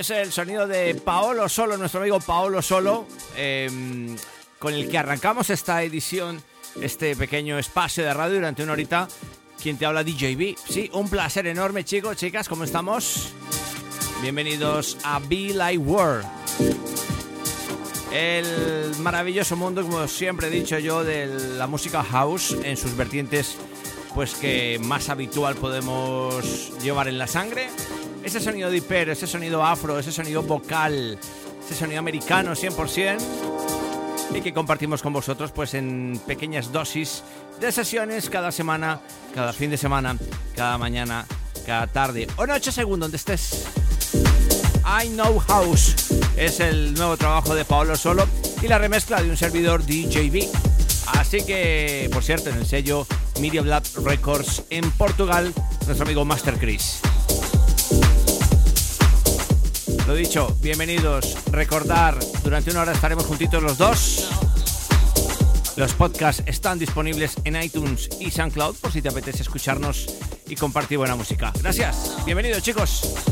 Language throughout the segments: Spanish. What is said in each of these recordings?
Es el sonido de Paolo Solo, nuestro amigo Paolo Solo, eh, con el que arrancamos esta edición, este pequeño espacio de radio durante una horita. Quien te habla DJB. Sí, un placer enorme, chicos, chicas, ¿cómo estamos? Bienvenidos a Be Like World. El maravilloso mundo, como siempre he dicho yo, de la música house en sus vertientes, pues que más habitual podemos llevar en la sangre ese sonido de hiper, ese sonido afro, ese sonido vocal, ese sonido americano 100% y que compartimos con vosotros pues en pequeñas dosis de sesiones cada semana, cada fin de semana, cada mañana, cada tarde o noche según donde estés. I Know House es el nuevo trabajo de Paolo Solo y la remezcla de un servidor DJB. Así que, por cierto, en el sello Media Lab Records en Portugal, nuestro amigo Master Chris. Dicho, bienvenidos. Recordar, durante una hora estaremos juntitos los dos. Los podcasts están disponibles en iTunes y SoundCloud por si te apetece escucharnos y compartir buena música. Gracias. Bienvenidos, chicos.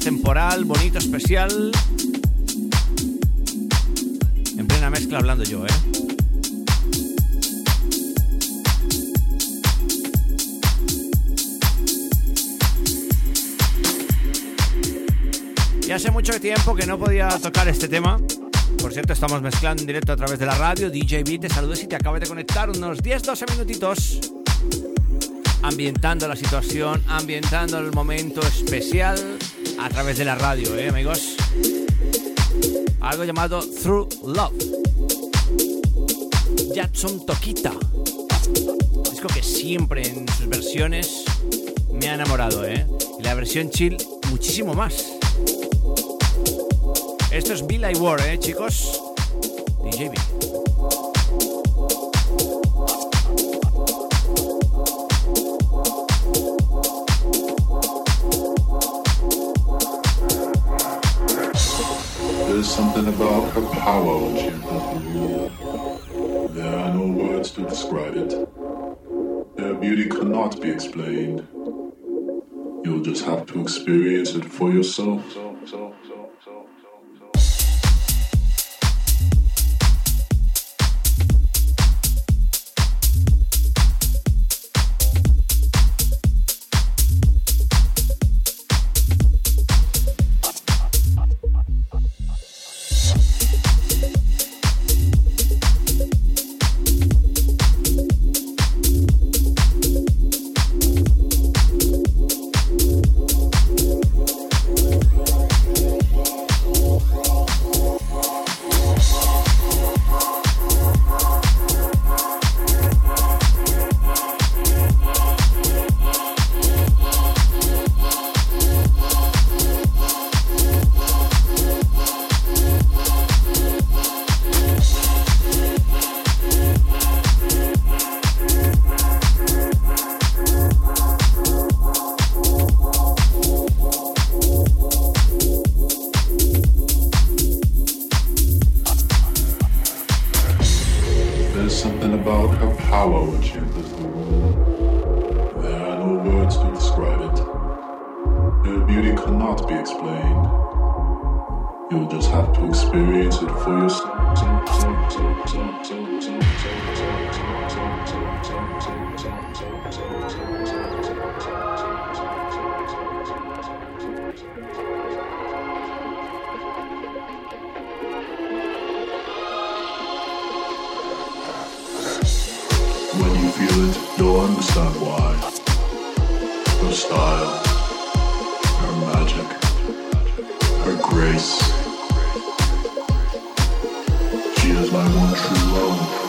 Temporal, bonito, especial. En plena mezcla hablando yo, ¿eh? Y hace mucho tiempo que no podía tocar este tema. Por cierto, estamos mezclando en directo a través de la radio. DJ B, te saludos y te acabas de conectar unos 10-12 minutitos. Ambientando la situación, ambientando el momento especial a través de la radio, ¿eh, amigos? Algo llamado Through Love. Jackson Toquita. Disco que siempre en sus versiones me ha enamorado, ¿eh? Y la versión chill muchísimo más. Esto es Bill I War, ¿eh, chicos? DJ describe it. Her beauty cannot be explained. You'll just have to experience it for yourself. feel it, you'll understand why. Her style, her magic, her grace. She is my one true love.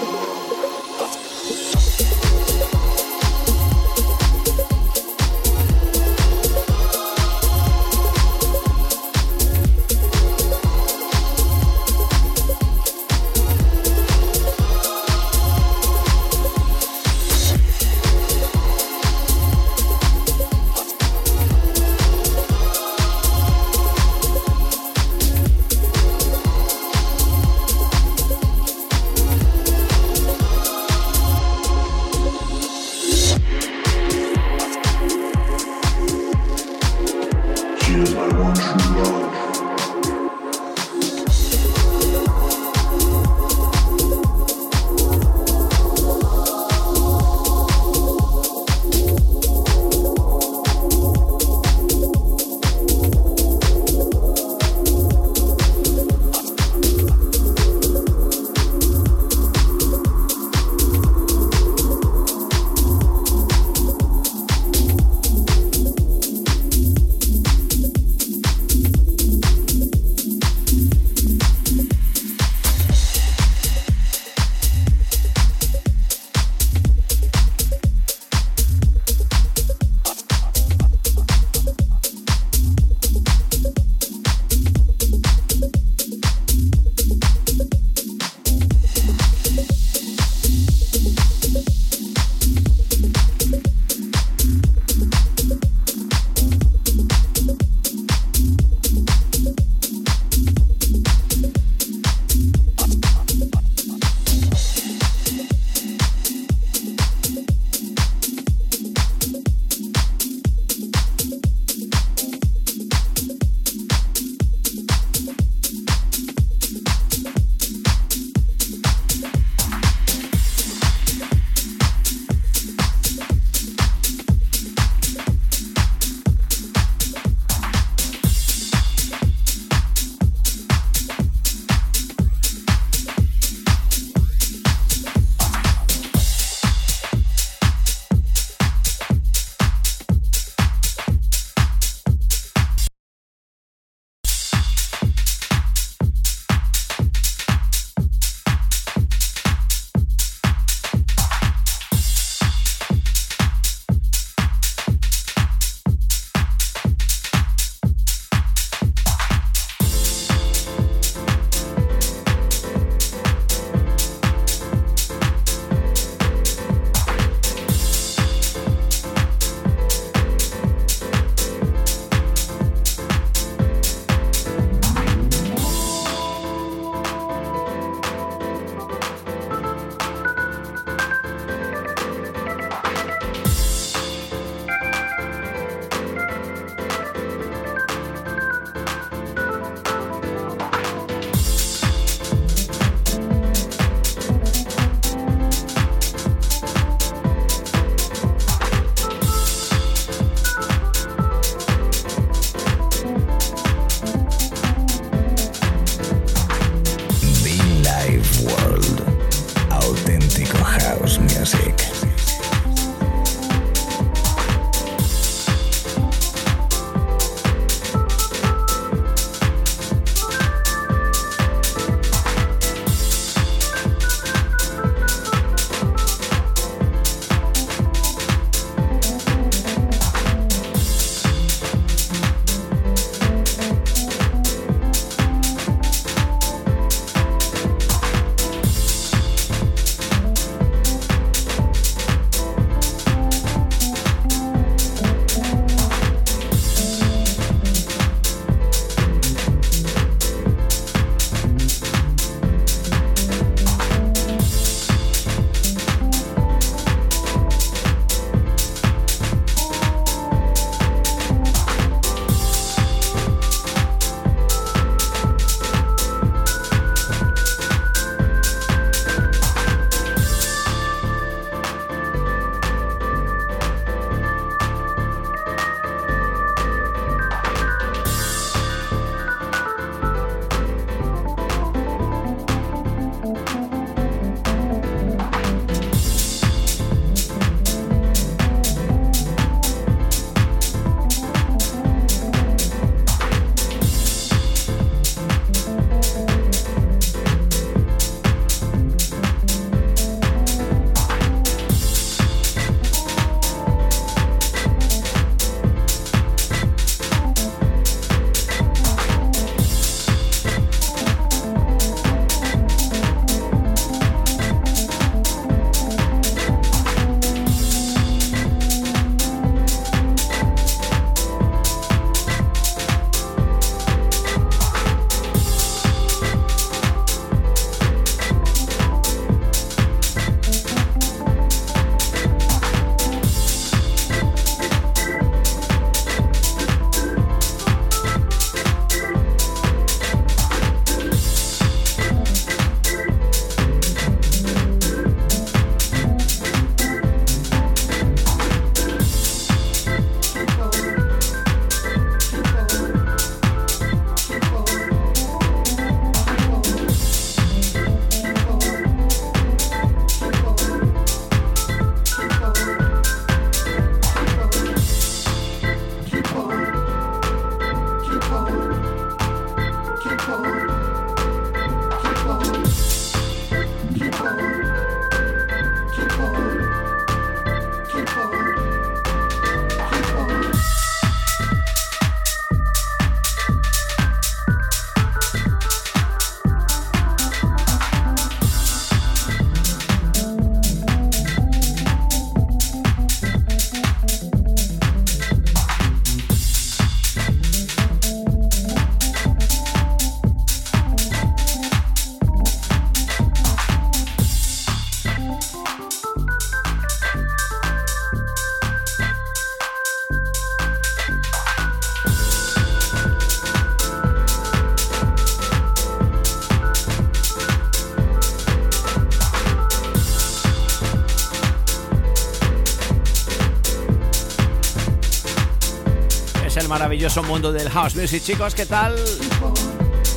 Maravilloso mundo del house music. Chicos, ¿qué tal?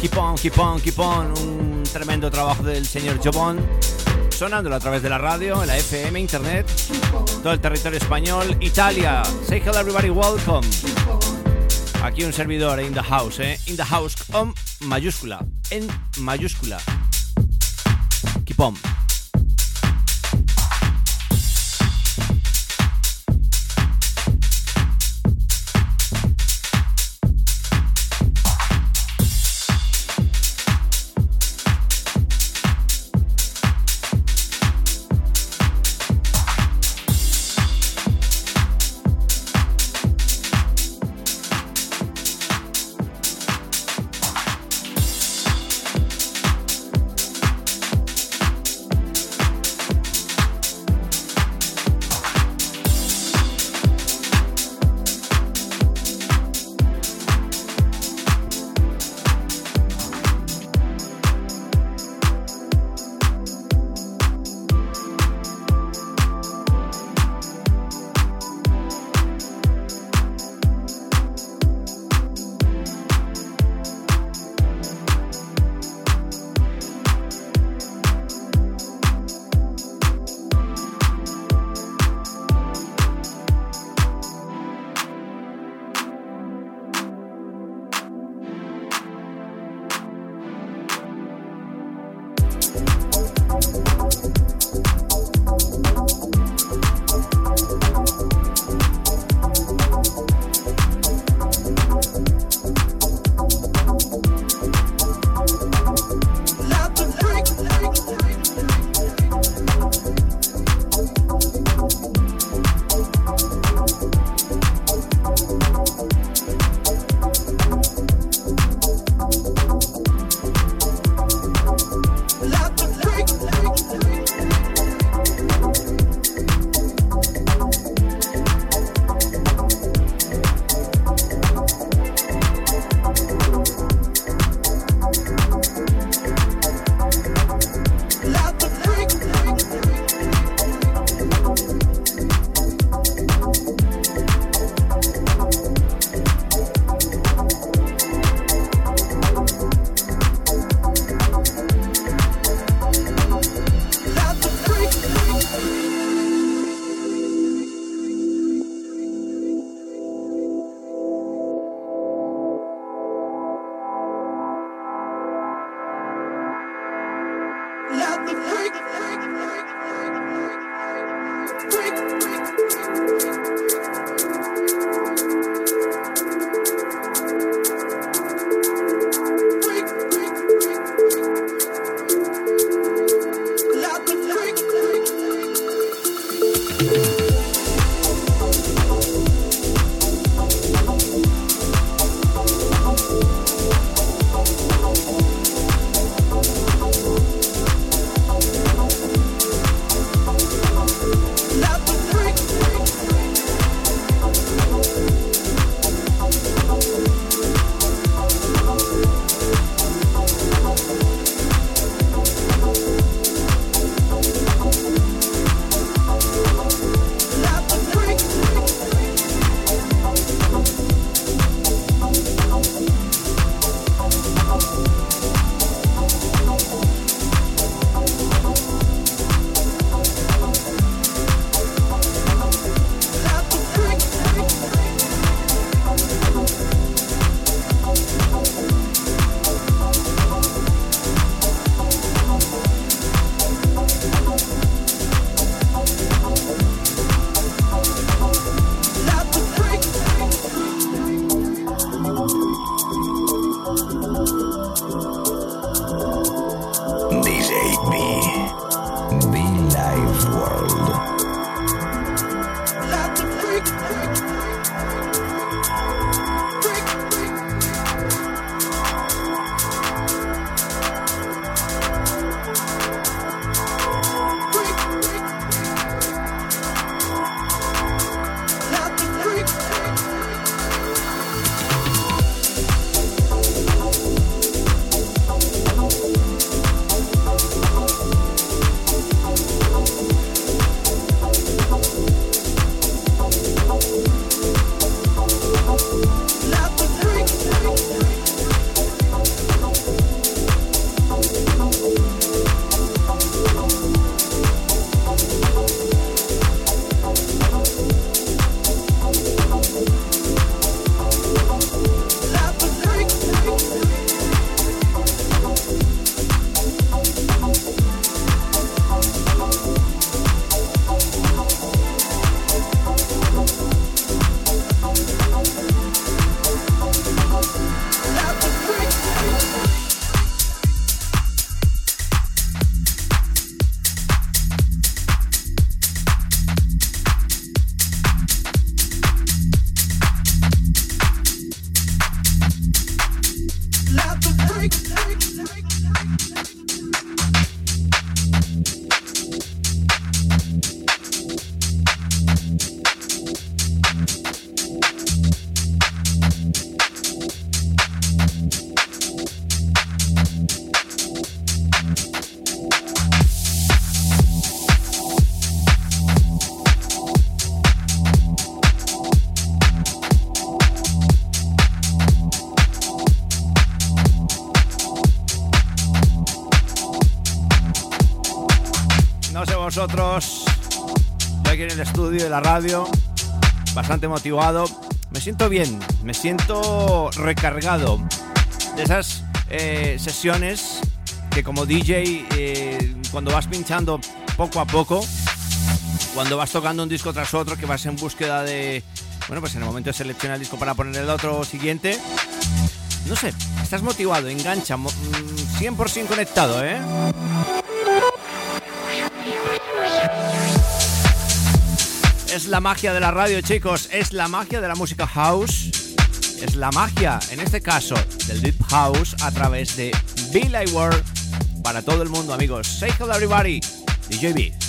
Keep on, keep on, keep on. Un tremendo trabajo del señor Jobon. Sonándolo a través de la radio, en la FM, internet, todo el territorio español, Italia. Say hello everybody, welcome. Aquí un servidor in the house, ¿eh? In the house con mayúscula, en mayúscula. Keep on. La radio, bastante motivado. Me siento bien, me siento recargado de esas eh, sesiones que como DJ, eh, cuando vas pinchando poco a poco, cuando vas tocando un disco tras otro, que vas en búsqueda de, bueno, pues en el momento de seleccionar el disco para poner el otro siguiente, no sé, estás motivado, engancha, 100% mm, conectado, ¿eh? Es la magia de la radio, chicos. Es la magia de la música house. Es la magia, en este caso, del Deep House a través de Billy World para todo el mundo, amigos. Say hello, everybody. DJB.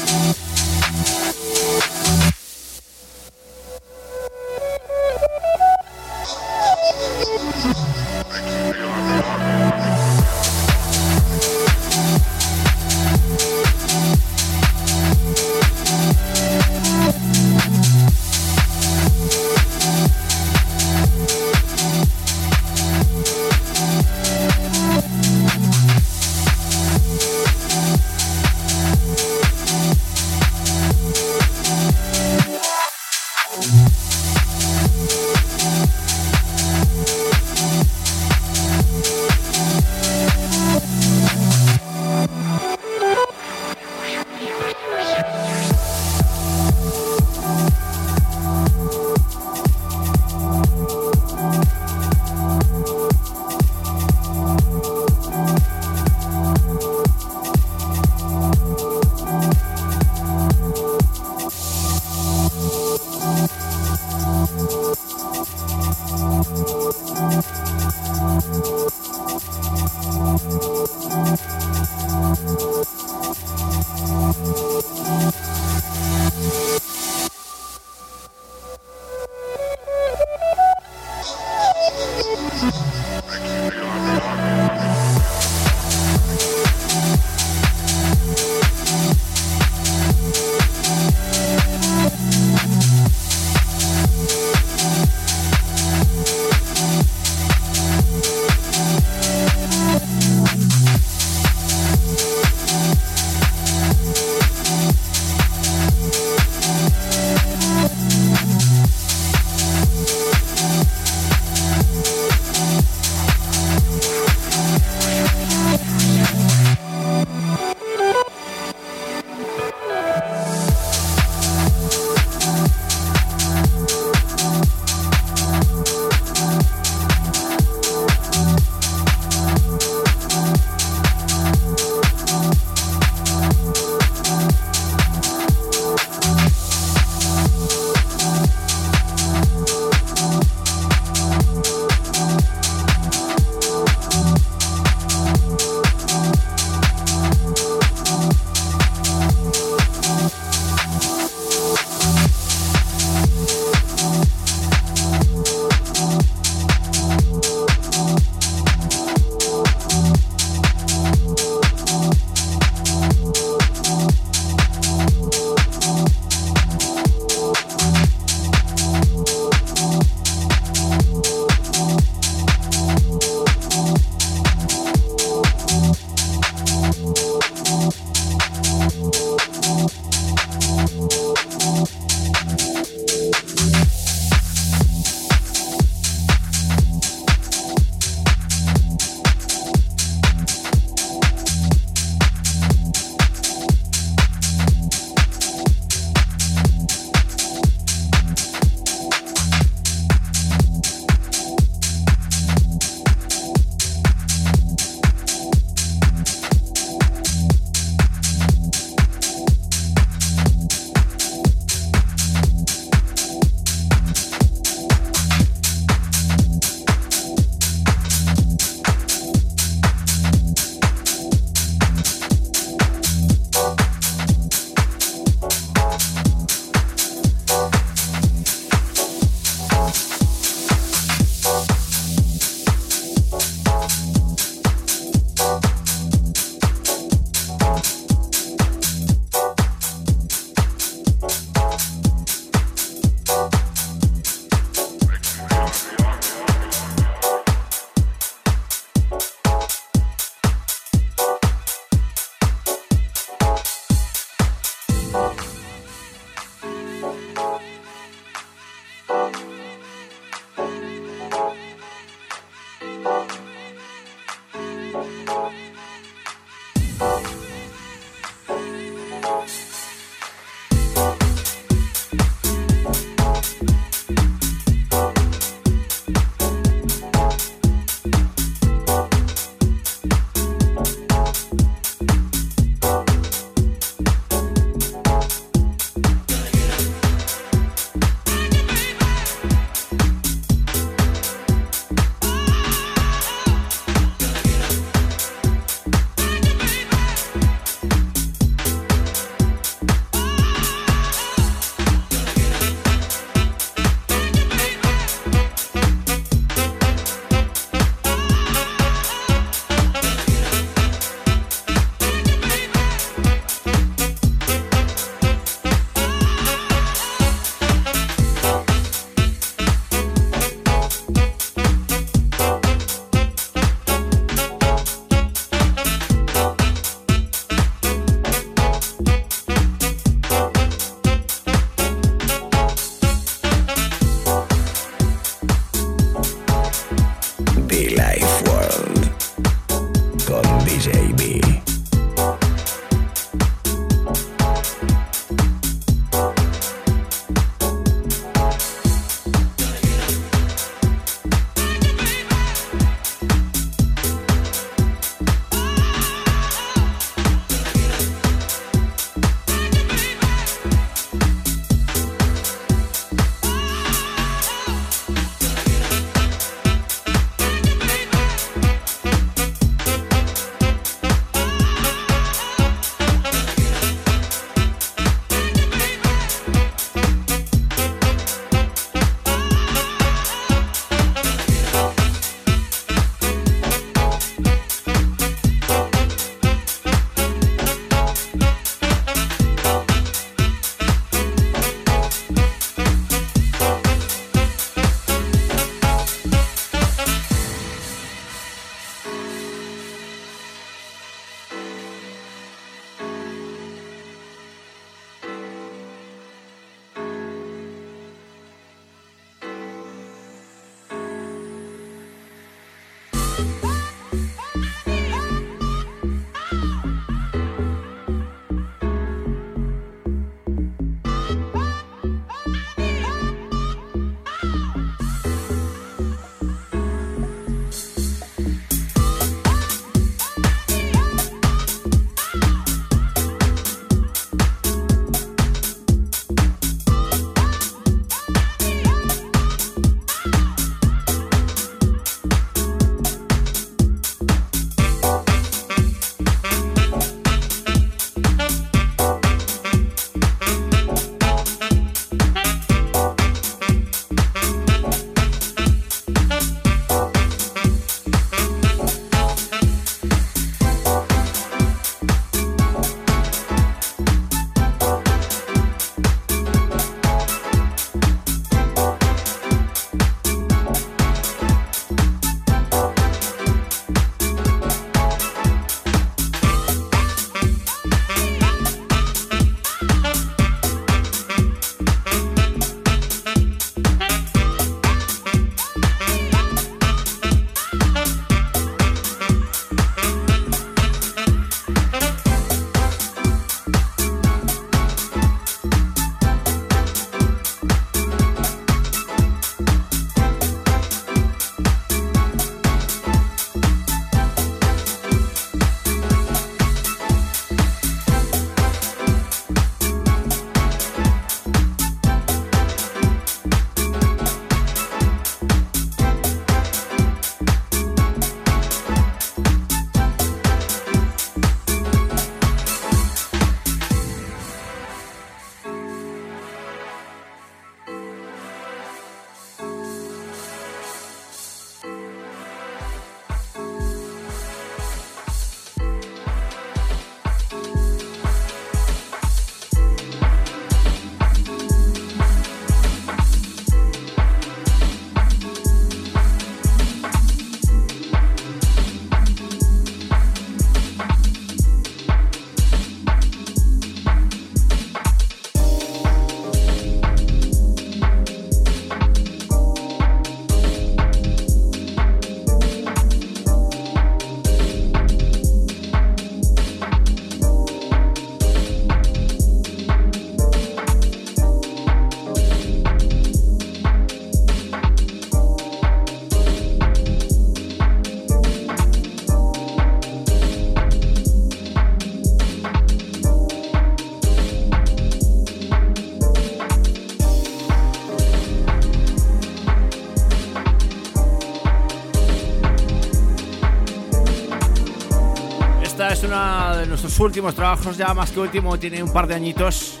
Últimos trabajos, ya más que último, tiene un par de añitos.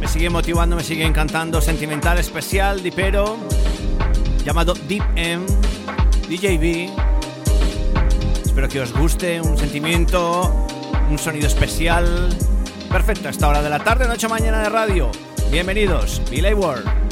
Me sigue motivando, me sigue encantando. Sentimental especial, dipero, llamado Deep M, DJB. Espero que os guste, un sentimiento, un sonido especial. Perfecto, a esta hora de la tarde, noche, mañana de radio. Bienvenidos, Billy World.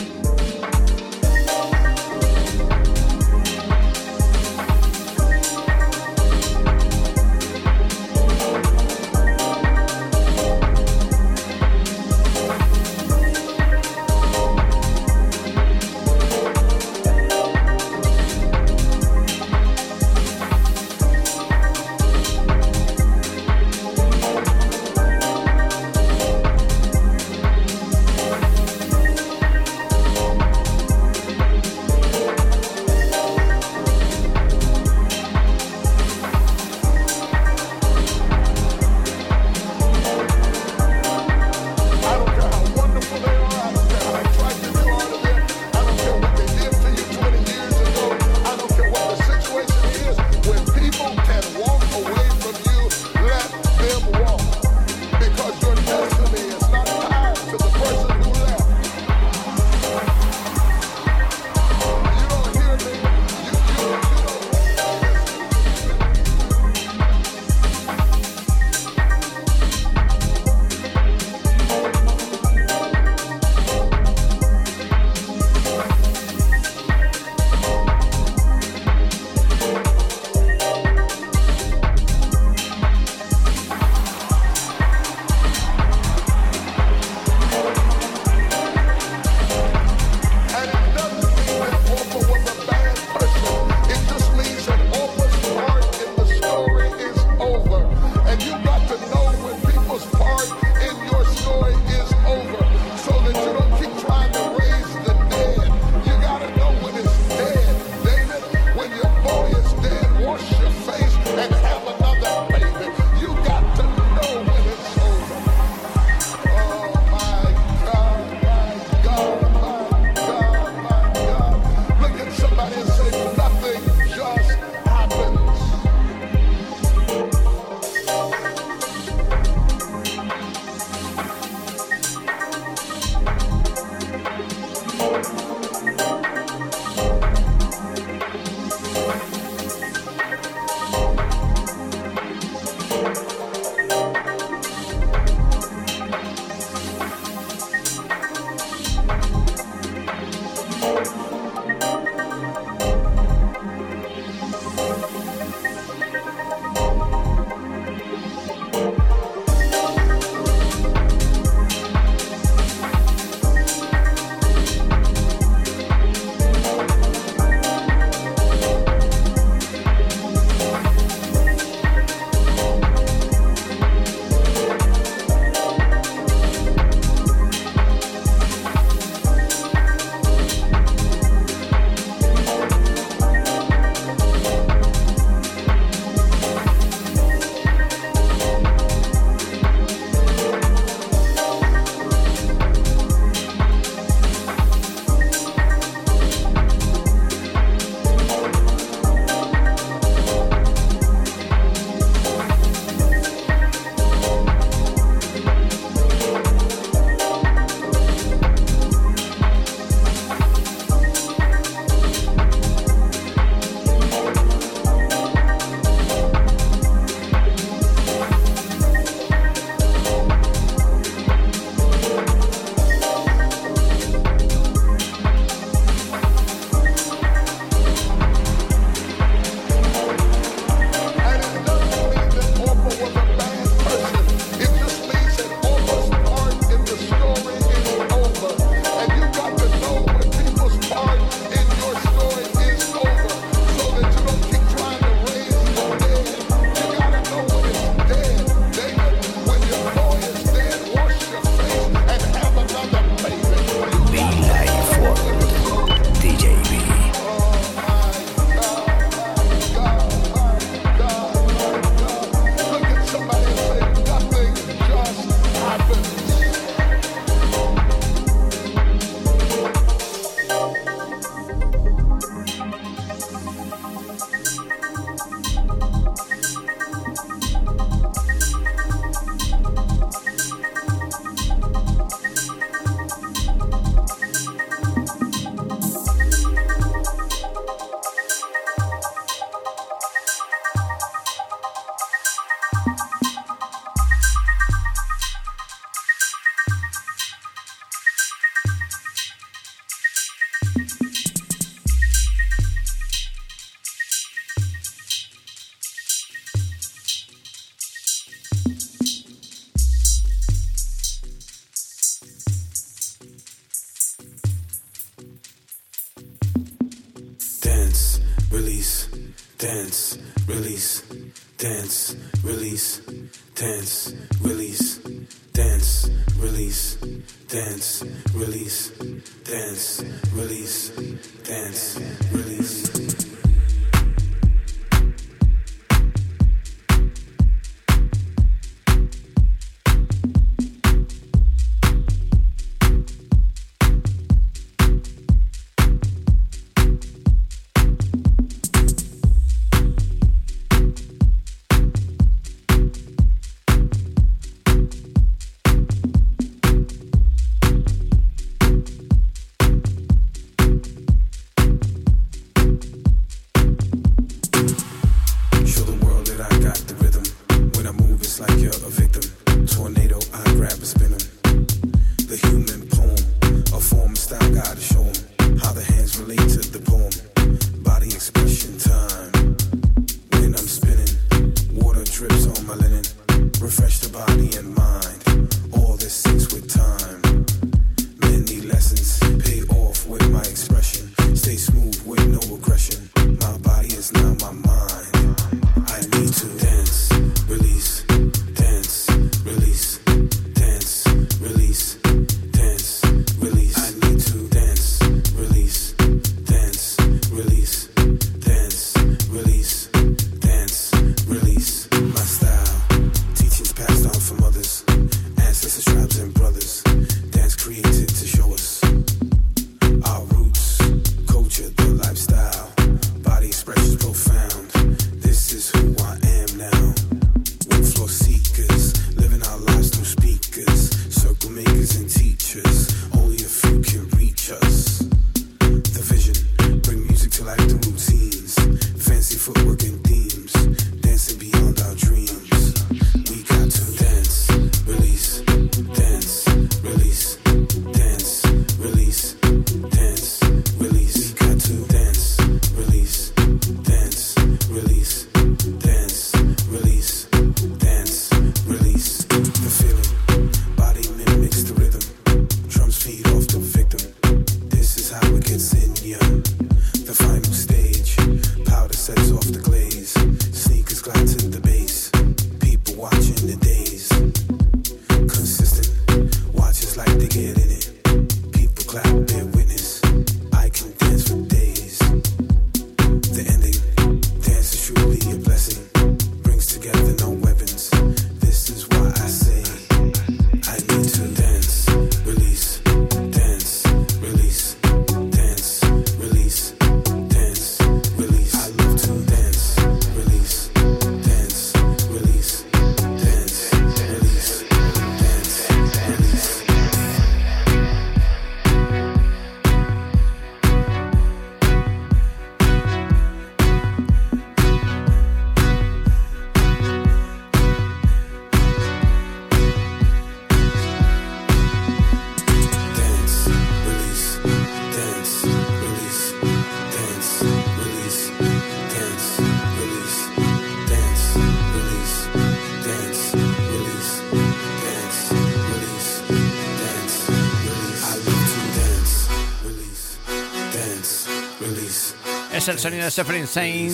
Sonido de Sefer Insane.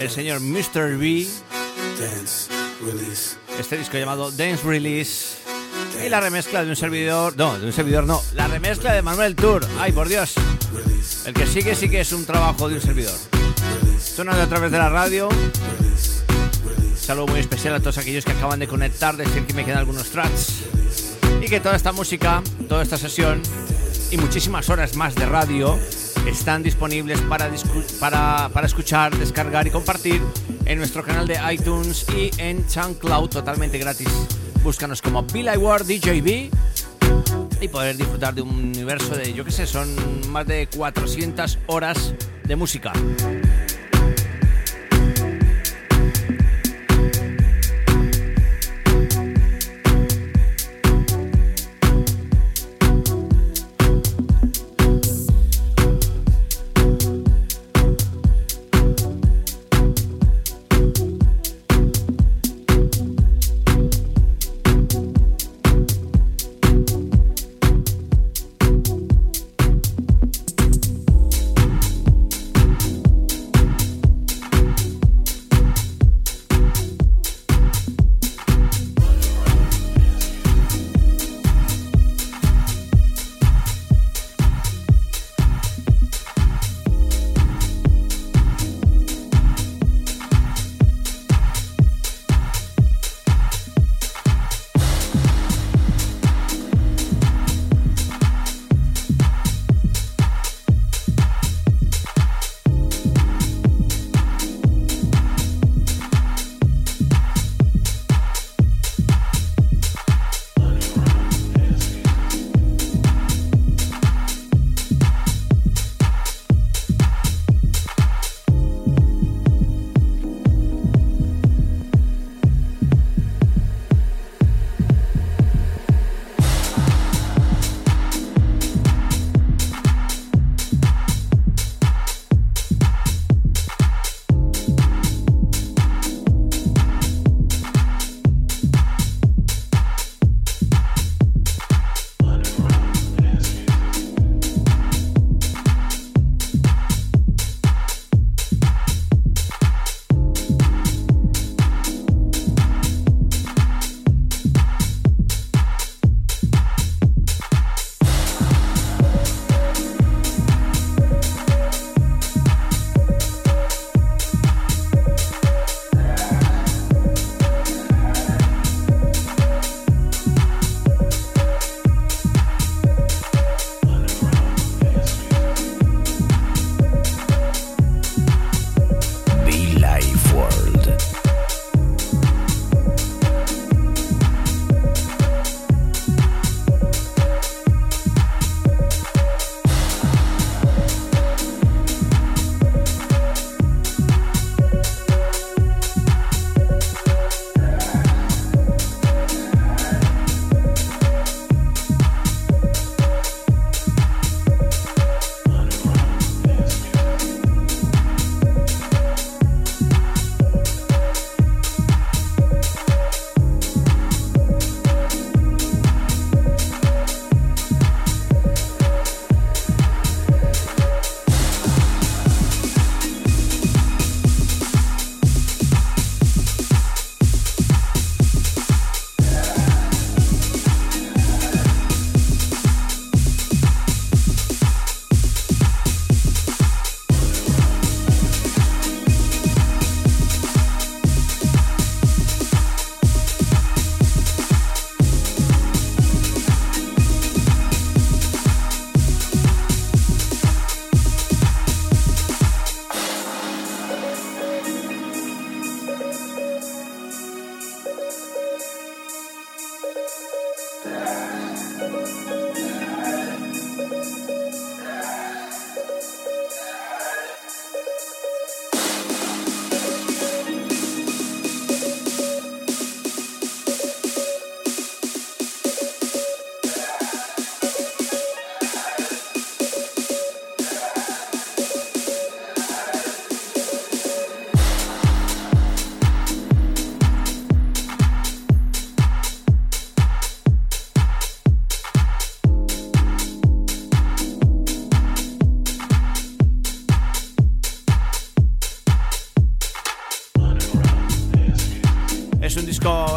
El señor Mr. B. Este disco llamado Dance Release. Y la remezcla de un servidor. No, de un servidor no. La remezcla de Manuel Tour. Ay, por Dios. El que sigue sí que es un trabajo de un servidor. Sonando a través de la radio. Saludo muy especial a todos aquellos que acaban de conectar, decir que me quedan algunos tracks. Y que toda esta música, toda esta sesión y muchísimas horas más de radio están disponibles para, para, para escuchar, descargar y compartir en nuestro canal de iTunes y en SoundCloud totalmente gratis. Búscanos como Bill Ward DJB y poder disfrutar de un universo de, yo que sé, son más de 400 horas de música.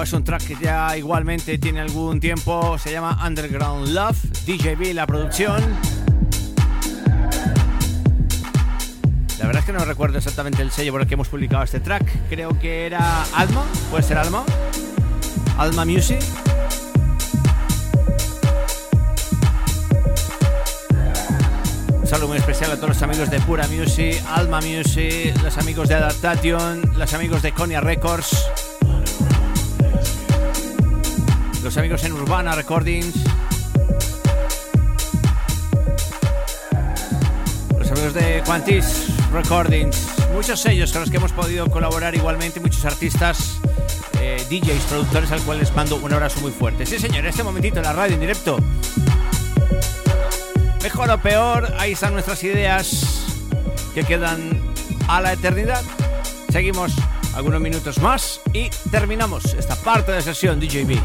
Es un track que ya igualmente tiene algún tiempo, se llama Underground Love, DJB la producción. La verdad es que no recuerdo exactamente el sello por el que hemos publicado este track, creo que era Alma, puede ser Alma, Alma Music. Un saludo muy especial a todos los amigos de Pura Music, Alma Music, los amigos de Adaptation, los amigos de Konya Records los amigos en Urbana Recordings, los amigos de Quantis Recordings, muchos sellos con los que hemos podido colaborar igualmente, muchos artistas, eh, DJs, productores al cual les mando un abrazo muy fuerte. Sí señor, este momentito en la radio en directo. Mejor o peor, ahí están nuestras ideas que quedan a la eternidad. Seguimos algunos minutos más y terminamos esta parte de sesión DJB.